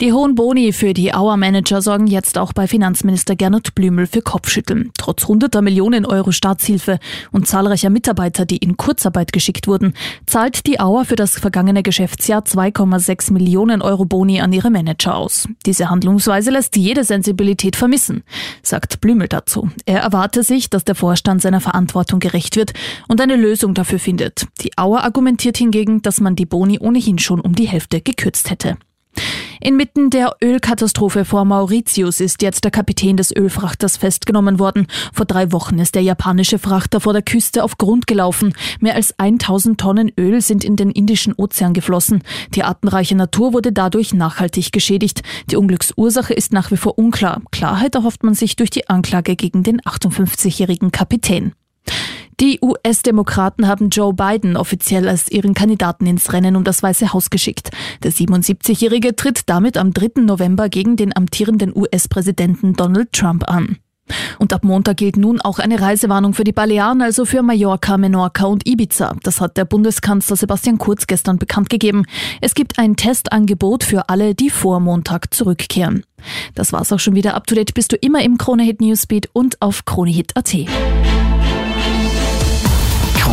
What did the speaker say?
Die hohen Boni für die Auer-Manager sorgen jetzt auch bei Finanzminister Gernot Blümel für Kopfschütteln. Trotz hunderter Millionen Euro Staatshilfe und zahlreicher Mitarbeiter, die in Kurzarbeit geschickt wurden, zahlt die Auer für das vergangene Geschäftsjahr 2,6 Millionen Euro Boni an ihre Manager aus. Diese Handlungsweise lässt jede Sensibilität vermissen, sagt Blümel dazu. Er erwarte sich, dass der Vorstand seiner Verantwortung gerecht wird und eine Lösung dafür findet. Die Auer argumentiert hingegen, dass man die Boni ohnehin schon um die Hälfte gekürzt hätte. Inmitten der Ölkatastrophe vor Mauritius ist jetzt der Kapitän des Ölfrachters festgenommen worden. Vor drei Wochen ist der japanische Frachter vor der Küste auf Grund gelaufen. Mehr als 1000 Tonnen Öl sind in den Indischen Ozean geflossen. Die artenreiche Natur wurde dadurch nachhaltig geschädigt. Die Unglücksursache ist nach wie vor unklar. Klarheit erhofft man sich durch die Anklage gegen den 58-jährigen Kapitän. Die US-Demokraten haben Joe Biden offiziell als ihren Kandidaten ins Rennen um das Weiße Haus geschickt. Der 77-Jährige tritt damit am 3. November gegen den amtierenden US-Präsidenten Donald Trump an. Und ab Montag gilt nun auch eine Reisewarnung für die Balearen, also für Mallorca, Menorca und Ibiza. Das hat der Bundeskanzler Sebastian Kurz gestern bekannt gegeben. Es gibt ein Testangebot für alle, die vor Montag zurückkehren. Das war's auch schon wieder. Up to date bist du immer im Kronehit Newsbeat und auf kronehit.at.